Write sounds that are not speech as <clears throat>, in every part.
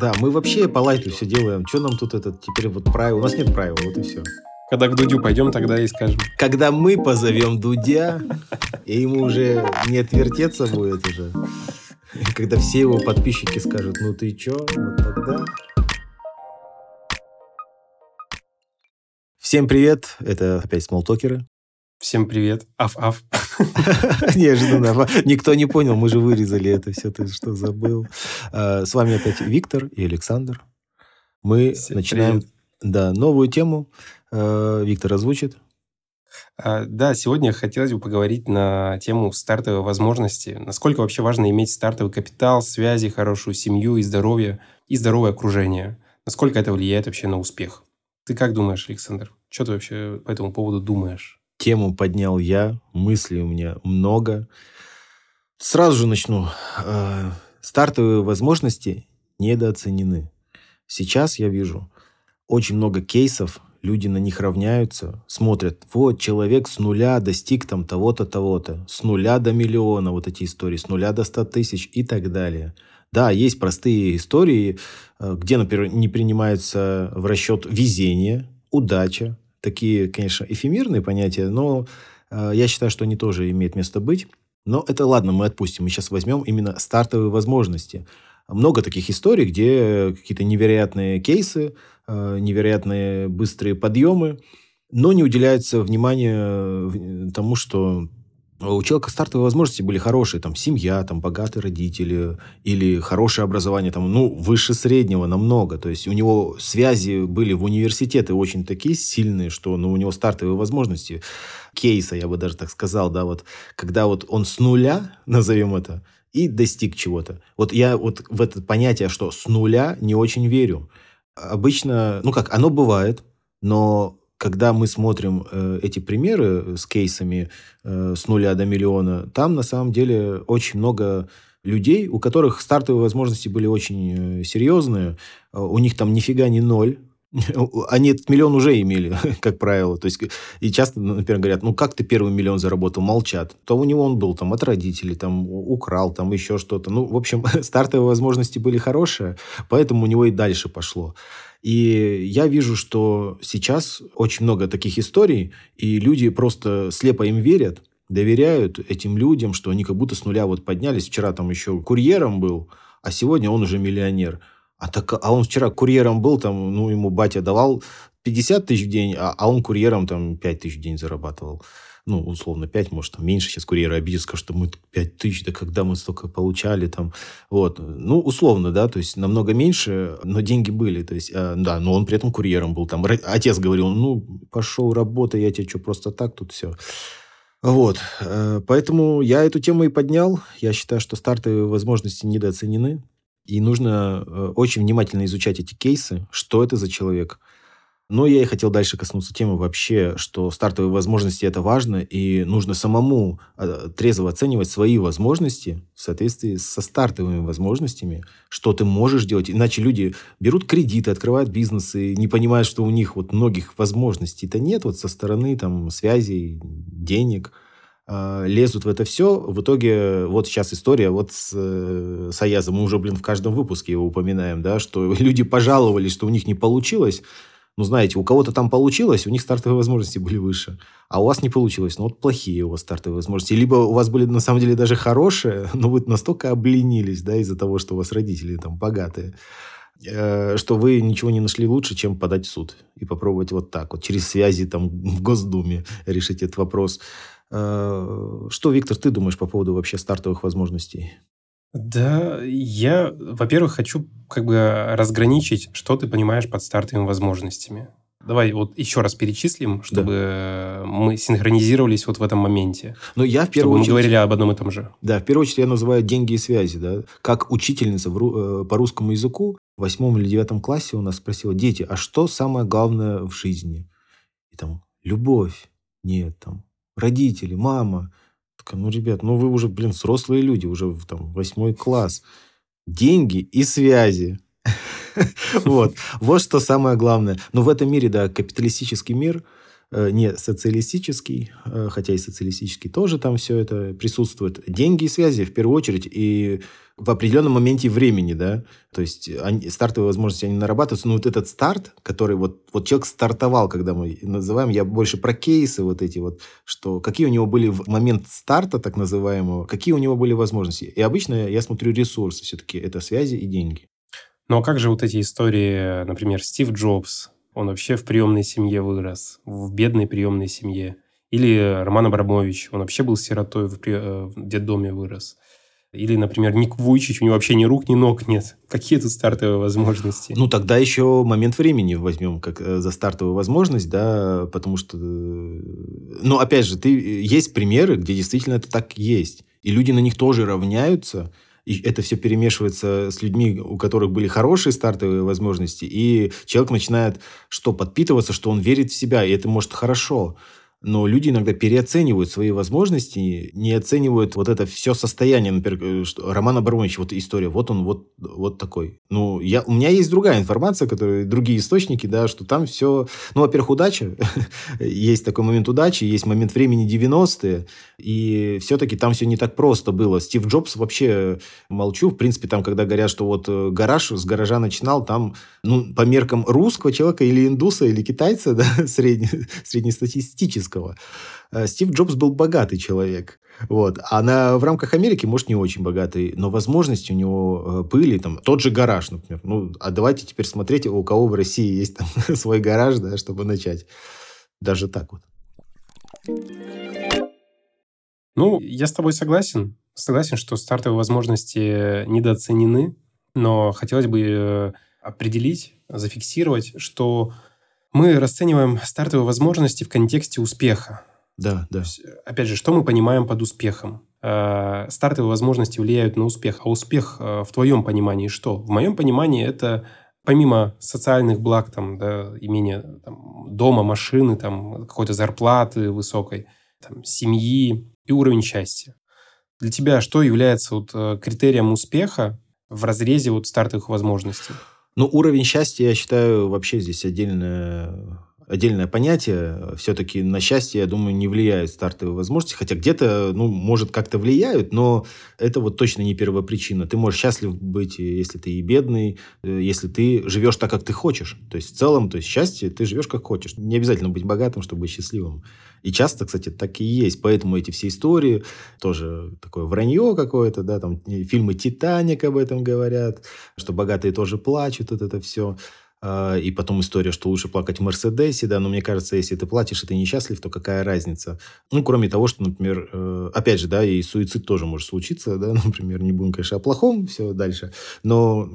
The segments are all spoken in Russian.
Да, мы вообще по лайту все делаем. Что нам тут этот теперь вот правил? У нас нет правил, вот и все. Когда к Дудю пойдем, тогда и скажем. Когда мы позовем Дудя, и ему уже не отвертеться будет уже. Когда все его подписчики скажут, ну ты чё, вот тогда... Всем привет, это опять смолтокеры. Всем привет, аф-аф. <laughs> Неожиданно. Никто не понял, мы же вырезали это все, ты что забыл. А, с вами опять Виктор и Александр. Мы Всем начинаем привет. да, новую тему. А, Виктор озвучит. А, Да, сегодня хотелось бы поговорить на тему стартовой возможности. Насколько вообще важно иметь стартовый капитал, связи, хорошую семью и здоровье, и здоровое окружение. Насколько это влияет вообще на успех. Ты как думаешь, Александр? Что ты вообще по этому поводу думаешь? Тему поднял я, мыслей у меня много. Сразу же начну. А, Стартовые возможности недооценены. Сейчас я вижу очень много кейсов, люди на них равняются, смотрят, вот человек с нуля достиг там того-то, того-то, с нуля до миллиона, вот эти истории, с нуля до ста тысяч и так далее. Да, есть простые истории, э, где, например, не принимается в расчет везение, удача. Такие, конечно, эфемерные понятия, но э, я считаю, что они тоже имеют место быть. Но это ладно, мы отпустим. Мы сейчас возьмем именно стартовые возможности. Много таких историй, где какие-то невероятные кейсы, э, невероятные быстрые подъемы, но не уделяется внимания э, тому, что у человека стартовые возможности были хорошие, там, семья, там, богатые родители, или хорошее образование, там, ну, выше среднего намного. То есть, у него связи были в университеты очень такие сильные, что, ну, у него стартовые возможности кейса, я бы даже так сказал, да, вот, когда вот он с нуля, <laughs> назовем это, и достиг чего-то. Вот я вот в это понятие, что с нуля не очень верю. Обычно, ну как, оно бывает, но когда мы смотрим э, эти примеры с кейсами э, с нуля до миллиона, там на самом деле очень много людей, у которых стартовые возможности были очень э, серьезные, Э, у них там нифига не ноль, <laughs> они этот миллион уже имели, <laughs> как правило. То есть, и часто, например, говорят, ну, как ты первый миллион заработал? Молчат. То у него он был там от родителей, там, украл, там, еще что-то. Ну, в общем, <laughs> стартовые возможности были хорошие, поэтому у него и дальше пошло. И я вижу, что сейчас очень много таких историй, и люди просто слепо им верят, доверяют этим людям, что они как будто с нуля вот поднялись. Вчера там еще курьером был, а сегодня он уже миллионер. А, так, а он вчера курьером был, там, ну, ему батя давал 50 тысяч в день, а, а он курьером там 5 тысяч в день зарабатывал. Ну, условно, 5, может, там меньше. Сейчас курьеры обидятся, скажут, что мы тут 5 тысяч, да когда мы столько получали там. Вот. Ну, условно, да, то есть намного меньше, но деньги были. То есть, э, да, но он при этом курьером был. Там отец говорил, ну, пошел работай, я тебе что, просто так тут все. Вот. Э, Поэтому я эту тему и поднял. Я считаю, что стартовые возможности недооценены. И нужно э, очень внимательно изучать эти кейсы, что это за человек. Но я и хотел дальше коснуться темы вообще, что стартовые возможности это важно, и нужно самому э, трезво оценивать свои возможности в соответствии со стартовыми возможностями, что ты можешь делать. Иначе люди берут кредиты, открывают бизнесы, не понимают, что у них вот многих возможностей-то нет вот со стороны там связей, денег э, лезут в это все. В итоге вот сейчас история вот с, э, с Аязом. Мы уже, блин, в каждом выпуске его упоминаем, да, что <laughs> люди пожаловались, что у них не получилось. Ну, знаете, у кого-то там получилось, у них стартовые возможности были выше, а у вас не получилось. Ну, вот плохие у вас стартовые возможности. Либо у вас были, на самом деле, даже хорошие, <laughs> но вы настолько обленились, да, из-за того, что у вас родители там богатые, э, что вы ничего не нашли лучше, чем подать в суд и попробовать вот так вот, через связи там <laughs> в Госдуме решить этот вопрос. Э, Что, Виктор, ты думаешь по поводу вообще стартовых возможностей? Да, я, во-первых, хочу как бы разграничить, что ты понимаешь под стартовыми возможностями. Давай вот еще раз перечислим, чтобы мы синхронизировались вот в этом моменте. Но я в Чтобы первую мы очередь... говорили об одном и том же. Да, в первую очередь я называю деньги и связи. Да? Как учительница в э, по русскому языку в восьмом или девятом классе у нас спросила, дети, а что самое главное в жизни? И там, любовь. Нет, там, родители, мама. Такая, ну, ребят, ну вы уже, блин, взрослые люди, уже там восьмой класс. Деньги и связи. <laughs> Вот. Вот что самое главное. Но в этом мире, да, капиталистический мир, не социалистический, э, хотя и социалистический тоже там все это присутствует. Деньги и связи в первую очередь и в определенном моменте времени, да, то есть они, стартовые возможности, они нарабатываются, но вот этот старт, который вот, вот человек стартовал, когда мы называем, я больше про кейсы вот эти вот, что какие у него были в момент старта, так называемого, какие у него были возможности. И обычно я смотрю ресурсы все-таки, это связи и деньги. Ну а как же вот эти истории, например, Стив Джобс, он вообще в приемной семье вырос, в бедной приемной семье. Или Роман Абрамович, он вообще был сиротой, в, при... Э, в детдоме вырос. Или, например, Ник Вуйчич, у него вообще ни рук, ни ног нет. Какие тут стартовые возможности? Ну, тогда еще момент времени возьмем как э, за стартовую возможность, да, потому что... Э, ну, опять же, ты, есть примеры, где действительно это так есть. И люди на них тоже равняются, и это все перемешивается с людьми, у которых были хорошие стартовые возможности, и человек начинает что, подпитываться, что он верит в себя, и это может хорошо но люди иногда переоценивают свои возможности, не оценивают вот это все состояние. Например, э, что Роман Абрамович, вот история, вот он вот, вот такой. Ну, я, у меня есть другая информация, которые, другие источники, да, что там все... Ну, во-первых, удача. <laughs> есть такой момент удачи, есть момент времени 90-е, и все-таки там все не так просто было. Стив Джобс вообще молчу. В принципе, там, когда говорят, что вот э, гараж, с гаража начинал, там, ну, по меркам русского человека или индуса, или китайца, <laughs> да, средне, среднестатистического, английского. Э, Стив Джобс был богатый человек. Вот. А на, в рамках Америки, может, не очень богатый, но возможности у него э, были. Там, тот же гараж, например. Ну, а давайте теперь смотреть, у кого в России есть там <laughs> свой гараж, да, чтобы начать. Даже так вот. Ну, я с тобой согласен. Согласен, что стартовые возможности недооценены, но хотелось бы э, определить, зафиксировать, что мы расцениваем стартовые возможности в контексте успеха. Да, да. опять же, что мы понимаем под успехом? Э, стартовые возможности влияют на успех, а успех э, в твоем понимании что? В моем понимании это помимо социальных благ, там, да, имения там, дома, машины, там, какой-то зарплаты высокой, там, семьи и уровень счастья. Для тебя что является вот э, критерием успеха в разрезе вот стартовых возможностей? Ну, уровень счастья, я считаю, вообще здесь отдельное, отдельное понятие. Все-таки на счастье, я думаю, не влияют стартовые возможности. Хотя где-то, ну, может, как-то влияют, но это вот точно не первопричина. Ты можешь счастлив быть, если ты и бедный, э, если ты живешь так, как ты хочешь. То есть, в целом, то есть, счастье, ты живешь как хочешь. Не обязательно быть богатым, чтобы быть счастливым. И часто, кстати, так и есть. Поэтому эти все истории, тоже такое вранье какое-то, да, там фильмы «Титаник» об этом говорят, что богатые тоже плачут, вот это все. А, и потом история, что лучше плакать в Мерседесе, да, но мне кажется, если ты платишь и ты несчастлив, то какая разница? Ну, кроме того, что, например, э, опять же, да, и суицид тоже может случиться, да, <laughs> например, не будем, конечно, о плохом, все дальше, но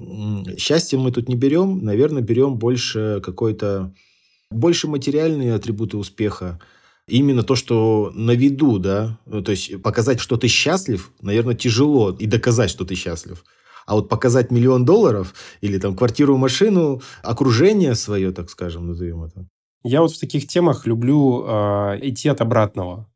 счастье мы тут не берем, наверное, берем больше какой-то, больше материальные атрибуты успеха, именно то, что на виду, да, то есть показать, что ты счастлив, наверное, тяжело, и доказать, что ты счастлив. А вот показать миллион долларов или там квартиру, машину, окружение свое, так скажем, назовем это. Я вот в таких темах люблю э, идти от обратного.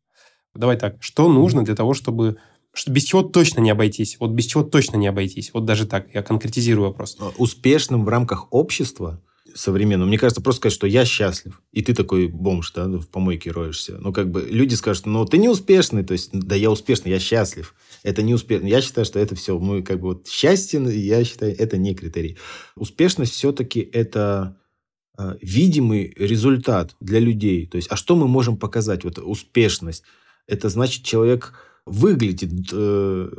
Давай так, что нужно для того, чтобы что без чего точно не обойтись. Вот без чего точно не обойтись. Вот даже так, я конкретизирую вопрос. Успешным в рамках общества современного. Мне кажется, просто сказать, что я счастлив, и ты такой бомж, да, в помойке роешься. Ну, как бы люди скажут, ну, ты не успешный, то есть, да, я успешный, я счастлив. Это не успешно. Я считаю, что это все, мы как бы вот счастье, я считаю, это не критерий. Успешность все-таки это э, видимый результат для людей. То есть, а что мы можем показать? Вот успешность. Это значит, человек выглядит э,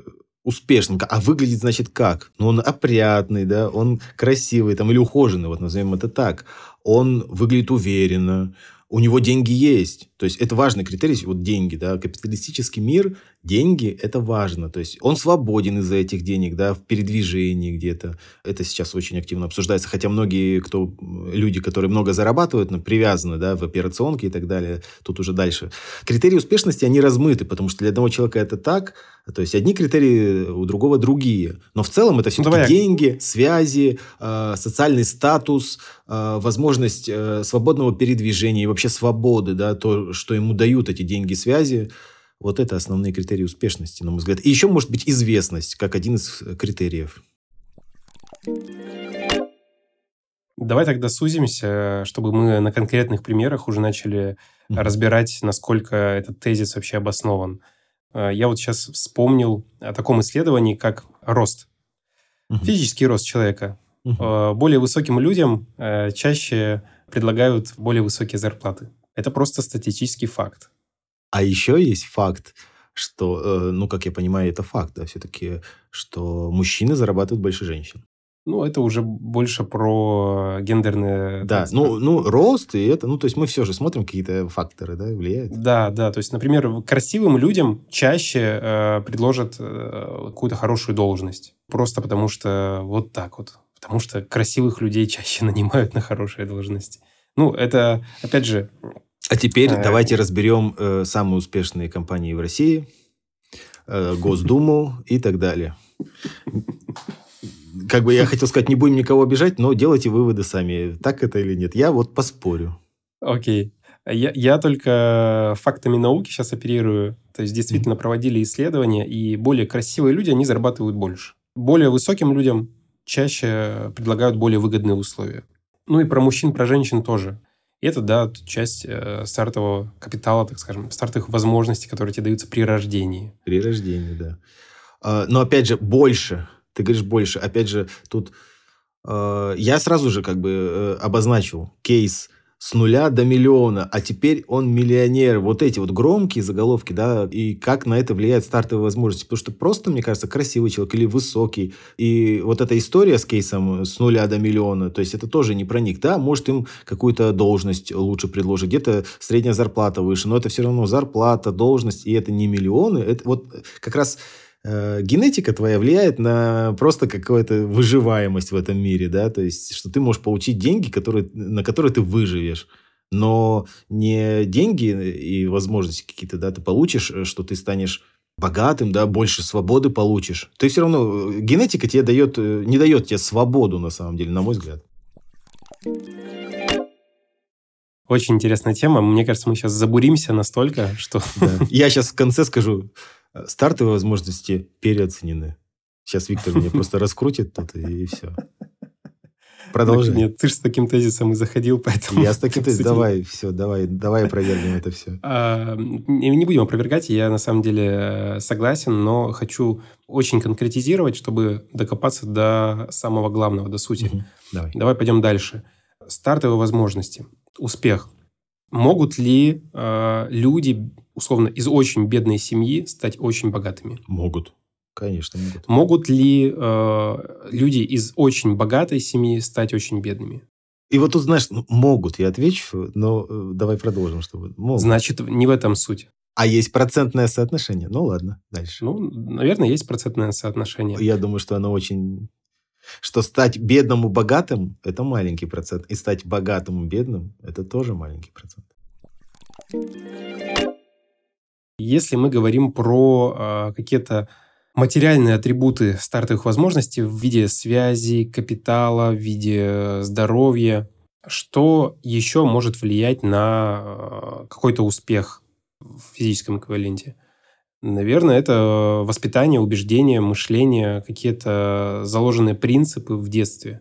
успешным. А выглядит, значит, как? Ну, он опрятный, да, он красивый, там, или ухоженный, вот назовем это так. Он выглядит уверенно, у него деньги есть. То есть это важный критерий, вот деньги, да, капиталистический мир, деньги – это важно. То есть он свободен из-за этих денег, да, в передвижении где-то. Это сейчас очень активно обсуждается, хотя многие, кто, люди, которые много зарабатывают, ну, привязаны, да, в операционке и так далее, тут уже дальше. Критерии успешности, они размыты, потому что для одного человека это так, то есть одни критерии, у другого другие. Но в целом это все-таки ну, деньги, связи, э, социальный статус, э, возможность э, свободного передвижения и вообще свободы, да, то, что ему дают эти деньги, связи. Вот это основные критерии успешности, на мой взгляд. И еще может быть известность, как один из критериев. Давай тогда сузимся, чтобы мы на конкретных примерах уже начали mm-hmm. разбирать, насколько этот тезис вообще обоснован. Э, я вот сейчас вспомнил о таком исследовании, как рост. Mm-hmm. Физический рост человека. Mm-hmm. Более высоким людям э, чаще предлагают более высокие зарплаты. Это просто статистический факт. А еще есть факт, что, ну, как я понимаю, это факт, да, все-таки, что мужчины зарабатывают больше женщин. Ну, это уже больше про гендерные... Да, ну, ну, рост и это... Ну, то есть мы все же смотрим какие-то факторы, да, влияют. Да, да. То есть, например, красивым людям чаще э, предложат э, какую-то хорошую должность. Просто потому что вот так вот. Потому что красивых людей чаще <laughs> нанимают на хорошие должности. Ну, это, опять же... А теперь э... давайте разберем э, самые успешные компании в России, э, Госдуму и так далее как бы я хотел сказать, не будем никого обижать, но делайте выводы сами, так это или нет. Я вот поспорю. Окей. Я, я только фактами науки сейчас оперирую. То есть действительно mm-hmm. проводили исследования, и более красивые люди, они зарабатывают больше. Более высоким людям чаще предлагают более выгодные условия. Ну и про мужчин, про женщин тоже. И это, да, часть э, стартового капитала, так скажем, стартовых возможностей, которые тебе даются при рождении. При рождении, да. А, но опять же, больше ты говоришь больше. Опять же, тут э, я сразу же как бы э, обозначил кейс с нуля до миллиона, а теперь он миллионер. Вот эти вот громкие заголовки, да, и как на это влияет стартовые возможности. Потому что просто, мне кажется, красивый человек или высокий. И вот эта история с кейсом с нуля до миллиона, то есть это тоже не про них. Да, может им какую-то должность лучше предложить, где-то средняя зарплата выше, но это все равно зарплата, должность, и это не миллионы. Это вот как раз Э, генетика твоя влияет на просто какую-то выживаемость в этом мире, да, то есть, что ты можешь получить деньги, которые, на которые ты выживешь, но не деньги и возможности какие-то, да, ты получишь, э, что ты станешь богатым, да, больше свободы получишь. Ты все равно, э, генетика тебе дает, не дает тебе свободу, на самом деле, на мой взгляд. Очень интересная тема. Мне кажется, мы сейчас забуримся настолько, что... Да. Я сейчас в конце скажу, Э, стартовые возможности переоценены. Сейчас Виктор меня просто <laughs> раскрутит тут, и все. Продолжай. Нет, ты же с таким тезисом и заходил, поэтому... Я с таким <laughs> тезисом. Давай, все, давай, давай опровергнем это все. А, не будем опровергать, я на самом деле э, согласен, но хочу очень конкретизировать, чтобы докопаться до самого главного, до сути. Угу. Давай. Давай пойдем дальше. Стартовые возможности. Успех. Могут ли э, люди условно, из очень бедной семьи стать очень богатыми? Могут. Конечно, могут. Могут ли э, люди из очень богатой семьи стать очень бедными? И вот тут, знаешь, ну, могут, я отвечу, но э, давай продолжим, чтобы... Могут. Значит, не в этом суть. А есть процентное соотношение? Ну, ладно, дальше. Ну, наверное, есть процентное соотношение. Я думаю, что оно очень... Что стать бедным и богатым – это маленький процент. И стать богатым бедным – это тоже маленький процент. Если мы говорим про э, какие-то материальные атрибуты стартовых возможностей в виде связи, капитала, в виде здоровья, что еще может влиять на э, какой-то успех в физическом эквиваленте? Наверное, это воспитание, убеждение, мышление, какие-то заложенные принципы в детстве.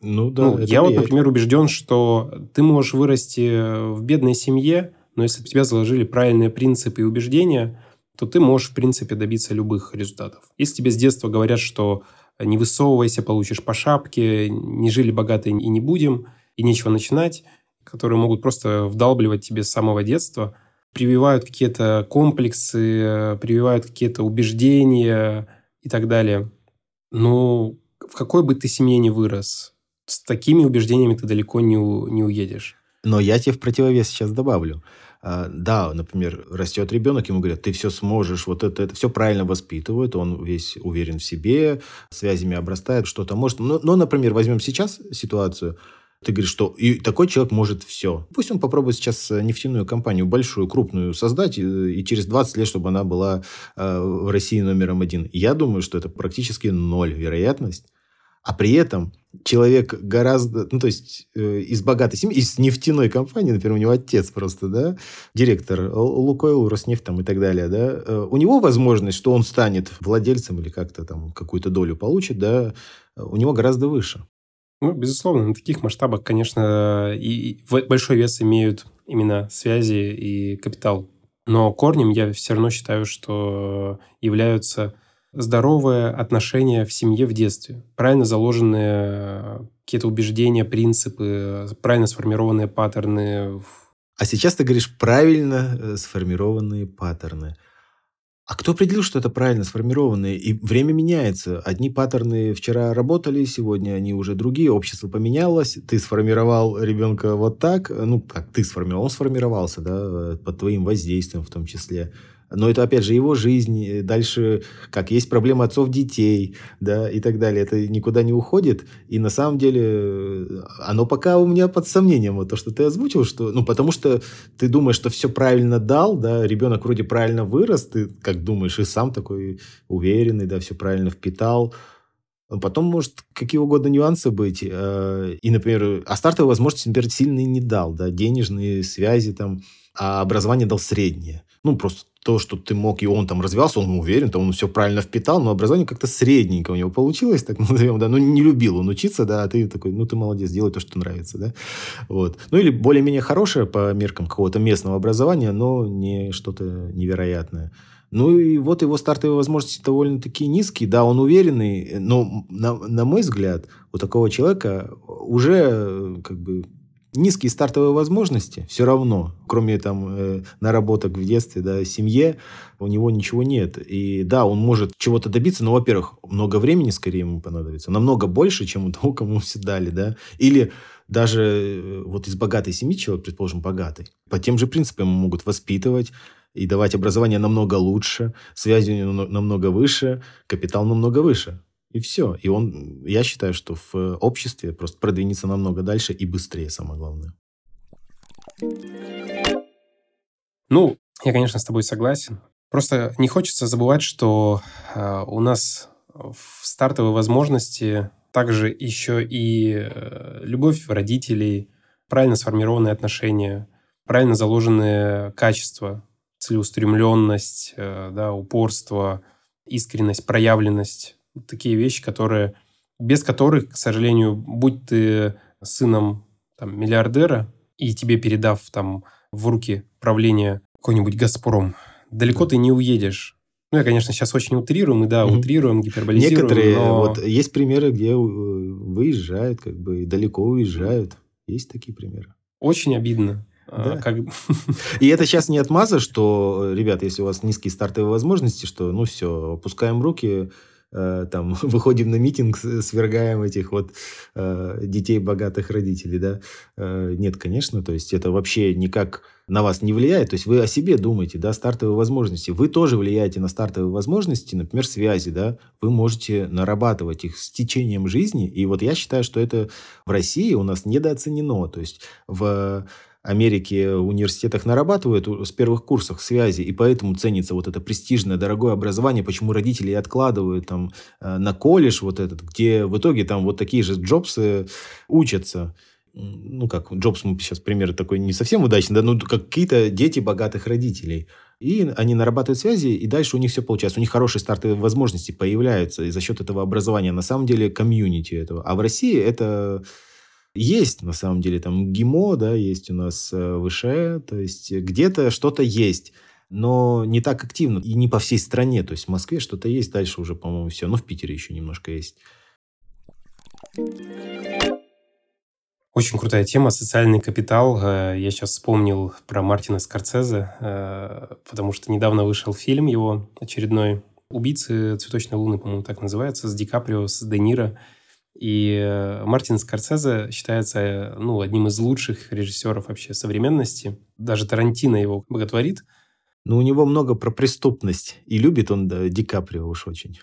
Ну да. Ну, я влияет. вот, например, убежден, что ты можешь вырасти в бедной семье, но если в тебя заложили правильные принципы и убеждения, то ты можешь, в принципе, добиться любых результатов. Если тебе с детства говорят, что не высовывайся, получишь по шапке, не жили богато и не будем, и нечего начинать, которые могут просто вдалбливать тебе с самого детства, прививают какие-то комплексы, прививают какие-то убеждения и так далее. Ну, в какой бы ты семье ни вырос, с такими убеждениями ты далеко не, у, не уедешь. Но я тебе в противовес сейчас добавлю. А, да, например, растет ребенок, ему говорят, ты все сможешь, вот это, это все правильно воспитывают, он весь уверен в себе, связями обрастает, что-то может. Но, но, например, возьмем сейчас ситуацию, ты говоришь, что и такой человек может все. Пусть он попробует сейчас нефтяную компанию большую, крупную создать, и, и через 20 лет, чтобы она была э, в России номером один. Я думаю, что это практически ноль вероятность. А при этом человек гораздо, ну, то есть, э, из богатой семьи, из нефтяной компании, например, у него отец просто, да, директор Лукойл, Роснефть там и так далее, да, э, у него возможность, что он станет владельцем или как-то там какую-то долю получит, да, у него гораздо выше. Ну, безусловно, на таких масштабах, конечно, и большой вес имеют именно связи и капитал. Но корнем я все равно считаю, что являются здоровые отношения в семье в детстве, правильно заложенные какие-то убеждения, принципы, правильно сформированные паттерны. А сейчас ты говоришь правильно э, сформированные паттерны. А кто определил, что это правильно сформированные? И время меняется. Одни паттерны вчера работали, сегодня они уже другие. Общество поменялось. Ты сформировал ребенка вот так. Ну, как ты сформировал? Он сформировался, да, под твоим воздействием в том числе. Но это, опять же, его жизнь. Дальше, как есть проблема отцов детей, да, и так далее. Это никуда не уходит. И на самом деле, оно пока у меня под сомнением, вот то, что ты озвучил, что, ну, потому что ты думаешь, что все правильно дал, да, ребенок вроде правильно вырос, ты как думаешь, и сам такой уверенный, да, все правильно впитал. Потом, может, какие угодно нюансы быть. Э, и, например, а стартовые возможности, например, сильные не дал, да, денежные связи там, а образование дал среднее. Ну, просто то, что ты мог, и он там развивался, он уверен, то он все правильно впитал, но образование как-то средненько у него получилось, так <laughs> назовем, да, ну, не любил он учиться, да, а ты такой, ну, ты молодец, делай то, что нравится, да, вот. Ну, или более-менее хорошее по меркам какого-то местного образования, но не что-то невероятное. Ну, и вот его стартовые возможности довольно-таки низкие, да, он уверенный, но, на, на мой взгляд, у такого человека уже как бы низкие стартовые возможности, все равно, кроме там э, наработок в детстве, да, семье, у него ничего нет. И да, он может чего-то добиться, но, во-первых, много времени скорее ему понадобится, намного больше, чем у того, кому все дали, да. Или даже э, вот из богатой семьи человек, предположим, богатый, по тем же принципам могут воспитывать, и давать образование намного лучше, связи намного выше, капитал намного выше. И все. И он, я считаю, что в обществе просто продвинется намного дальше и быстрее, самое главное. Ну, я, конечно, с тобой согласен. Просто не хочется забывать, что э, у нас в стартовой возможности также еще и э, любовь родителей, правильно сформированные отношения, правильно заложенные качества, целеустремленность, э, да, упорство, искренность, проявленность такие вещи, которые, без которых, к сожалению, будь ты сыном там, миллиардера, и тебе передав там в руки правление какой-нибудь «Газпром», далеко ты не уедешь. Ну, я, конечно, сейчас очень утрирую, мы, да, mm-hmm. утрируем, гиперболизируем. Некоторые, но... вот есть примеры, где э, выезжают, как бы далеко уезжают. Есть такие примеры. Очень обидно. А, да. Как... <laughs> И это сейчас не отмаза, что, ребят, если у вас низкие стартовые возможности, что, ну, все, опускаем руки, Э, там, <laughs> выходим на митинг, свергаем этих вот э, детей богатых родителей, да. Э, нет, конечно, то есть это вообще никак на вас не влияет. То есть вы о себе думаете, да, стартовые возможности. Вы тоже влияете на стартовые возможности, например, связи, да. Вы можете нарабатывать их с течением жизни. И вот я считаю, что это в России у нас недооценено. То есть в Америке в университетах нарабатывают с первых курсов связи, и поэтому ценится вот это престижное, дорогое образование, почему родители откладывают там э, на колледж вот этот, где в итоге там вот такие же Джобсы учатся. Ну, как Джобс, мы сейчас пример такой не совсем удачный, да, ну, какие-то дети богатых родителей. И они нарабатывают связи, и дальше у них все получается. У них хорошие стартовые возможности появляются и за счет этого образования. На самом деле комьюнити этого. А в России это есть, на самом деле, там ГИМО, да, есть у нас э, выше, то есть где-то что-то есть, но не так активно и не по всей стране. То есть в Москве что-то есть, дальше уже, по-моему, все. Ну, в Питере еще немножко есть. Очень крутая тема, социальный капитал. Э, я сейчас вспомнил про Мартина Скорцезе, э, потому что недавно вышел фильм его очередной «Убийцы цветочной луны», по-моему, так называется, с Ди Каприо, с Де Ниро. И э, Мартин Скорсезе считается ну, одним из лучших режиссеров вообще современности. Даже Тарантино его боготворит. Ну, у него много про преступность. И любит он да, Ди Каприо уж очень.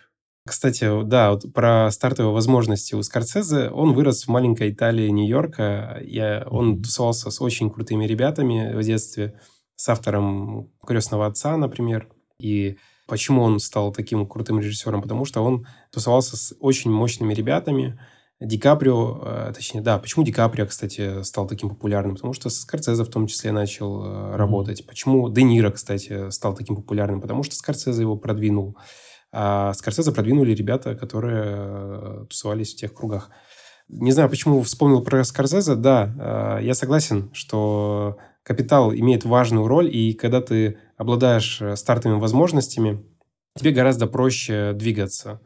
Кстати, да, вот про стартовые возможности у Скорсезе. Он вырос в маленькой Италии Нью-Йорка. Я, он тусовался с очень крутыми ребятами в детстве. С автором «Крестного отца», например. И Почему он стал таким крутым режиссером? Потому что он тусовался с очень мощными ребятами. Ди Каприо, э, точнее, да, почему Ди Каприо, кстати, стал таким популярным? Потому что Скорсезе в том числе начал mm-hmm. работать. Почему Де Ниро, кстати, стал таким популярным? Потому что Скорсезе его продвинул. А Скорсезе продвинули ребята, которые э, тусовались в тех кругах. Не знаю, почему вспомнил про Скорсезе. Да, я согласен, что капитал имеет важную роль, и когда ты обладаешь стартовыми возможностями, тебе гораздо проще двигаться.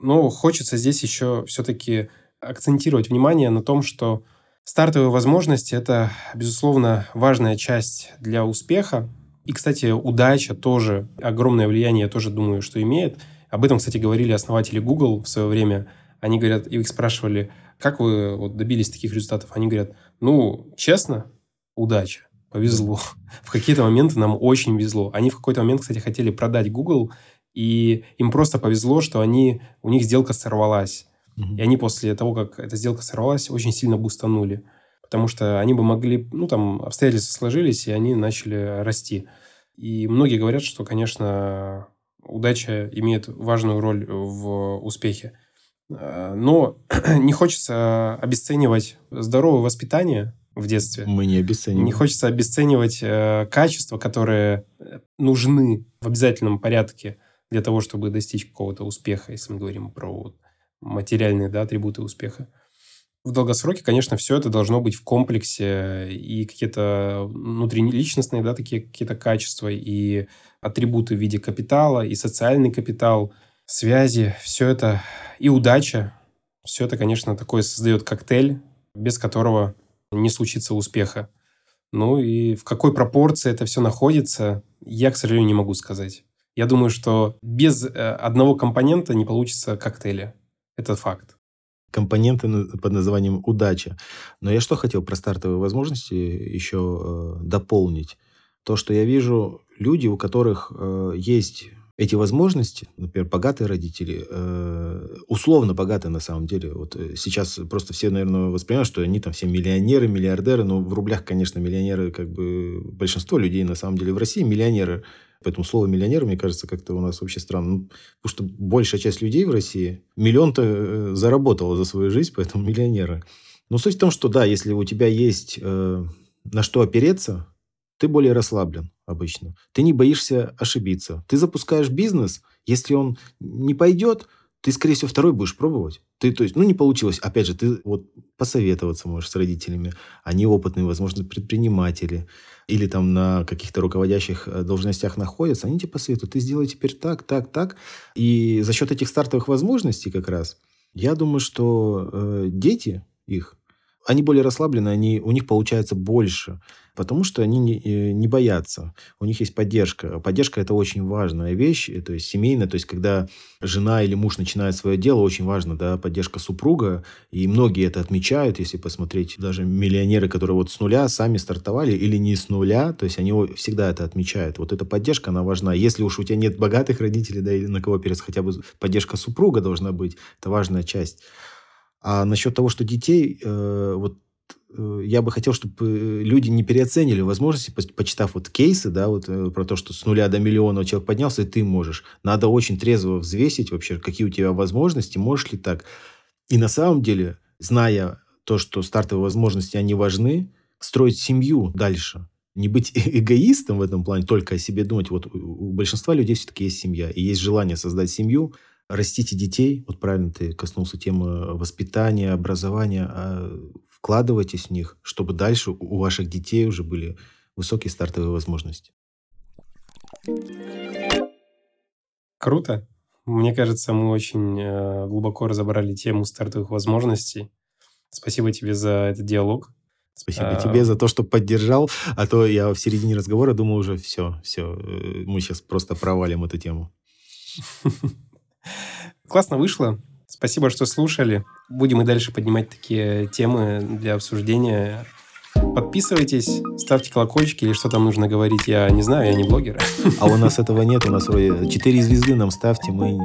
Но хочется здесь еще все-таки акцентировать внимание на том, что стартовые возможности – это, безусловно, важная часть для успеха. И, кстати, удача тоже огромное влияние, я тоже думаю, что имеет. Об этом, кстати, говорили основатели Google в свое время. Они говорят, их спрашивали, как вы вот добились таких результатов? Они говорят, ну, честно, удача, повезло. В какие-то моменты нам очень везло. Они в какой-то момент, кстати, хотели продать Google, и им просто повезло, что они, у них сделка сорвалась. Mm-hmm. И они после того, как эта сделка сорвалась, очень сильно бустанули. Потому что они бы могли, ну, там, обстоятельства сложились, и они начали расти. И многие говорят, что, конечно, удача имеет важную роль в успехе. А, но <clears throat> не хочется обесценивать здоровое воспитание в детстве. Мы не обесцениваем. Не хочется обесценивать э, качества, которые нужны в обязательном порядке для того, чтобы достичь какого-то успеха, если мы говорим про вот, материальные да, атрибуты успеха. В долгосроке, конечно, все это должно быть в комплексе, и какие-то внутриличностные, да, такие какие-то качества, и атрибуты в виде капитала, и социальный капитал, связи, все это, и удача, все это, конечно, такое создает коктейль, без которого не случится успеха. Ну и в какой пропорции это все находится, я, к сожалению, не могу сказать. Я думаю, что без э, одного компонента не получится коктейля. Это факт. Компоненты под названием удача. Но я что хотел про стартовые возможности еще э, дополнить. То, что я вижу, люди, у которых э, есть эти возможности, например, богатые родители, э, условно богатые на самом деле. Вот э, сейчас просто все, наверное, воспринимают, что они там все миллионеры, миллиардеры, но в рублях, конечно, миллионеры, как бы большинство людей на самом деле в России миллионеры. Поэтому слово миллионер, мне кажется, как-то у нас вообще странно. Ну, потому что большая часть людей в России миллион-то э, заработала за свою жизнь, поэтому <laughs> миллионеры. Но суть в том, что да, если у тебя есть э, на что опереться, ты более расслаблен обычно. Ты не боишься ошибиться. Ты запускаешь бизнес, если он не пойдет, ты, скорее всего, второй будешь пробовать. Ты, то есть, ну, не получилось. Опять же, ты вот посоветоваться можешь с родителями. Они опытные, возможно, предприниматели. Или там на каких-то руководящих э, должностях находятся. Они тебе посоветуют. Ты сделай теперь так, так, так. И за счет этих стартовых возможностей как раз, я думаю, что э, дети их, они более расслаблены, они, у них получается больше. Потому что они не, э, не боятся. У них есть поддержка. Поддержка – это очень важная вещь, то есть семейная. То есть, когда жена или муж начинает свое дело, очень важно да, поддержка супруга. И многие это отмечают, если посмотреть. Даже миллионеры, которые вот с нуля сами стартовали или не с нуля, то есть, они всегда это отмечают. Вот эта поддержка, она важна. Если уж у тебя нет богатых родителей, да, или на кого опереться, хотя бы поддержка супруга должна быть. Это важная часть. А насчет того, что детей, э, вот Э, я бы хотел, чтобы э, люди не переоценили возможности, почитав вот кейсы, да, вот про то, что с нуля до миллиона человек поднялся, и ты можешь. Надо очень трезво взвесить вообще, какие у тебя возможности, можешь ли так. И на самом деле, зная то, что стартовые возможности, они важны, строить семью дальше. Не быть эгоистом в этом плане, только о себе думать. Вот у большинства людей все-таки есть семья, и есть желание создать семью, растите детей. Вот правильно ты коснулся темы воспитания, образования. А вкладывайтесь в них, чтобы дальше у ваших детей уже были высокие стартовые возможности. Круто. Мне кажется, мы очень э, глубоко разобрали тему стартовых возможностей. Спасибо тебе за этот диалог. Спасибо а... тебе за то, что поддержал, а то я в середине разговора думал уже все, все, э, мы сейчас просто провалим эту тему. <laughs> Классно вышло. Спасибо, что слушали. Будем и дальше поднимать такие темы для обсуждения. Подписывайтесь, ставьте колокольчики или что там нужно говорить. Я не знаю, я не блогер. <laughs> А у нас этого нет. У нас вроде 4 звезды нам ставьте. Мы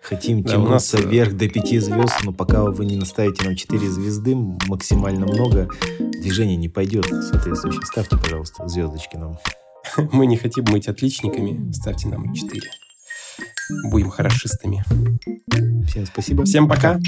хотим да, тянуться нас... вверх до 5 звезд, но пока вы не наставите нам 4 звезды, максимально много, движение не пойдет соответствующе. Ставьте, пожалуйста, звездочки нам. <laughs> Мы не хотим быть отличниками. Ставьте нам 4. Будем хорошистами. Всем спасибо. Всем пока.